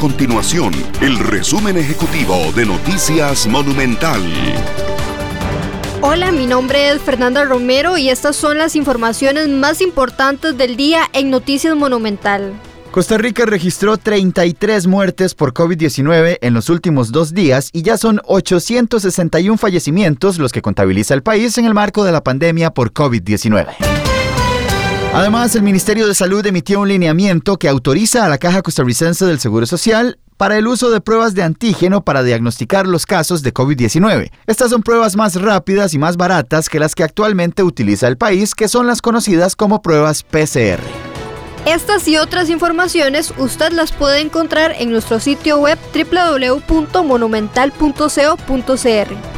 continuación el resumen ejecutivo de Noticias Monumental. Hola, mi nombre es Fernanda Romero y estas son las informaciones más importantes del día en Noticias Monumental. Costa Rica registró 33 muertes por COVID-19 en los últimos dos días y ya son 861 fallecimientos los que contabiliza el país en el marco de la pandemia por COVID-19. Además, el Ministerio de Salud emitió un lineamiento que autoriza a la Caja Costarricense del Seguro Social para el uso de pruebas de antígeno para diagnosticar los casos de COVID-19. Estas son pruebas más rápidas y más baratas que las que actualmente utiliza el país, que son las conocidas como pruebas PCR. Estas y otras informaciones usted las puede encontrar en nuestro sitio web www.monumental.co.cr.